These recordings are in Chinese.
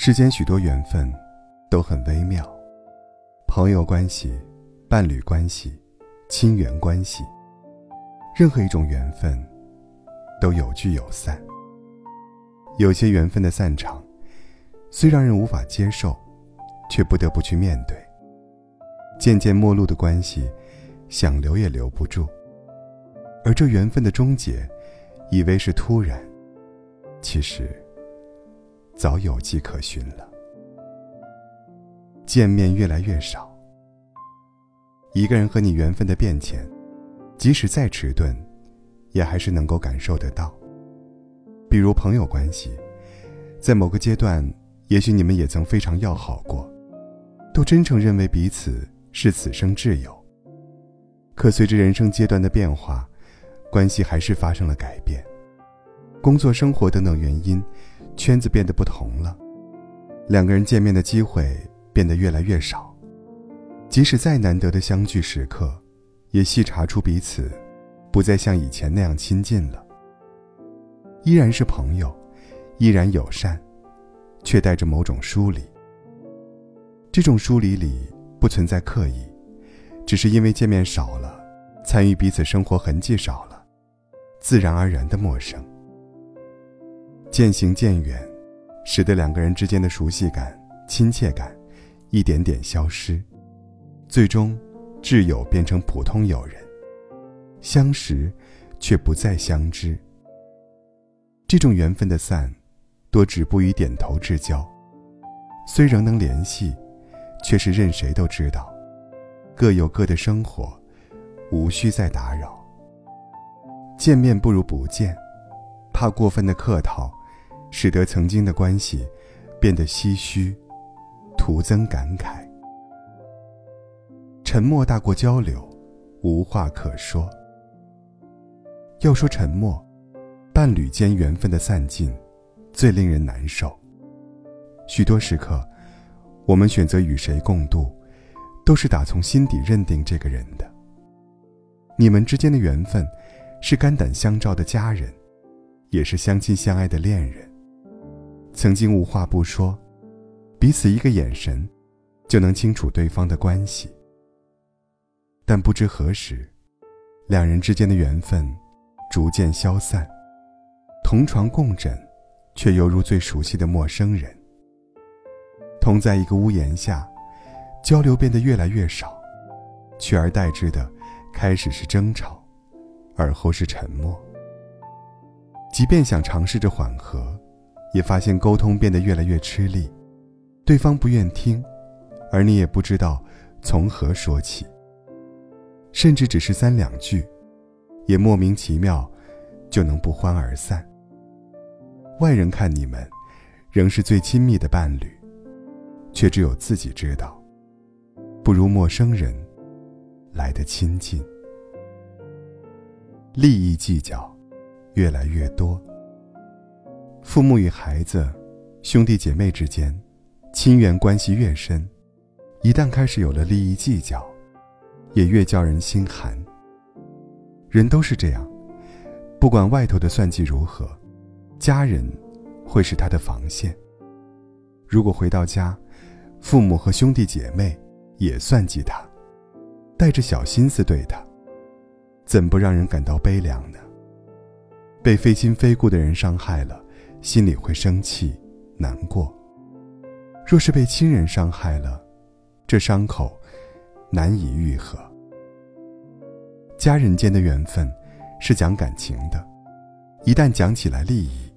世间许多缘分都很微妙，朋友关系、伴侣关系、亲缘关系，任何一种缘分都有聚有散。有些缘分的散场，虽让人无法接受，却不得不去面对。渐渐陌路的关系，想留也留不住。而这缘分的终结，以为是突然，其实早有迹可循了。见面越来越少，一个人和你缘分的变迁，即使再迟钝，也还是能够感受得到。比如朋友关系，在某个阶段，也许你们也曾非常要好过，都真诚认为彼此是此生挚友。可随着人生阶段的变化，关系还是发生了改变，工作、生活等等原因，圈子变得不同了，两个人见面的机会变得越来越少，即使再难得的相聚时刻，也细查出彼此不再像以前那样亲近了。依然是朋友，依然友善，却带着某种疏离。这种疏离里不存在刻意，只是因为见面少了，参与彼此生活痕迹少了，自然而然的陌生。渐行渐远，使得两个人之间的熟悉感、亲切感一点点消失，最终，挚友变成普通友人，相识，却不再相知。这种缘分的散，多止步于点头之交。虽仍能联系，却是任谁都知道，各有各的生活，无需再打扰。见面不如不见，怕过分的客套，使得曾经的关系变得唏嘘，徒增感慨。沉默大过交流，无话可说。要说沉默。伴侣间缘分的散尽，最令人难受。许多时刻，我们选择与谁共度，都是打从心底认定这个人的。你们之间的缘分，是肝胆相照的家人，也是相亲相爱的恋人。曾经无话不说，彼此一个眼神，就能清楚对方的关系。但不知何时，两人之间的缘分，逐渐消散。同床共枕，却犹如最熟悉的陌生人。同在一个屋檐下，交流变得越来越少，取而代之的，开始是争吵，而后是沉默。即便想尝试着缓和，也发现沟通变得越来越吃力，对方不愿听，而你也不知道从何说起。甚至只是三两句，也莫名其妙，就能不欢而散。外人看你们，仍是最亲密的伴侣，却只有自己知道，不如陌生人来的亲近。利益计较越来越多，父母与孩子、兄弟姐妹之间，亲缘关系越深，一旦开始有了利益计较，也越叫人心寒。人都是这样，不管外头的算计如何。家人会是他的防线。如果回到家，父母和兄弟姐妹也算计他，带着小心思对他，怎不让人感到悲凉呢？被非亲非故的人伤害了，心里会生气、难过；若是被亲人伤害了，这伤口难以愈合。家人间的缘分是讲感情的，一旦讲起来利益。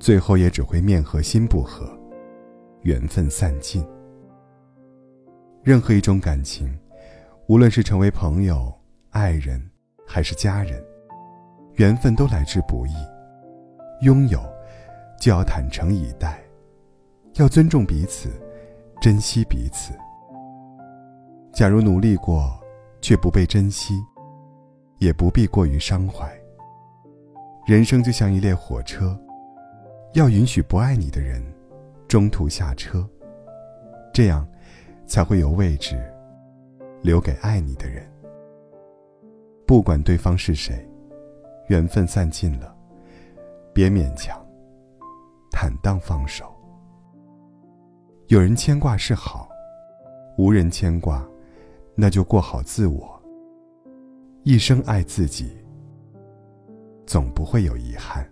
最后也只会面和心不和，缘分散尽。任何一种感情，无论是成为朋友、爱人，还是家人，缘分都来之不易。拥有，就要坦诚以待，要尊重彼此，珍惜彼此。假如努力过，却不被珍惜，也不必过于伤怀。人生就像一列火车。要允许不爱你的人中途下车，这样才会有位置留给爱你的人。不管对方是谁，缘分散尽了，别勉强，当放手。有人牵挂是好，无人牵挂，那就过好自我。一生爱自己，总不会有遗憾。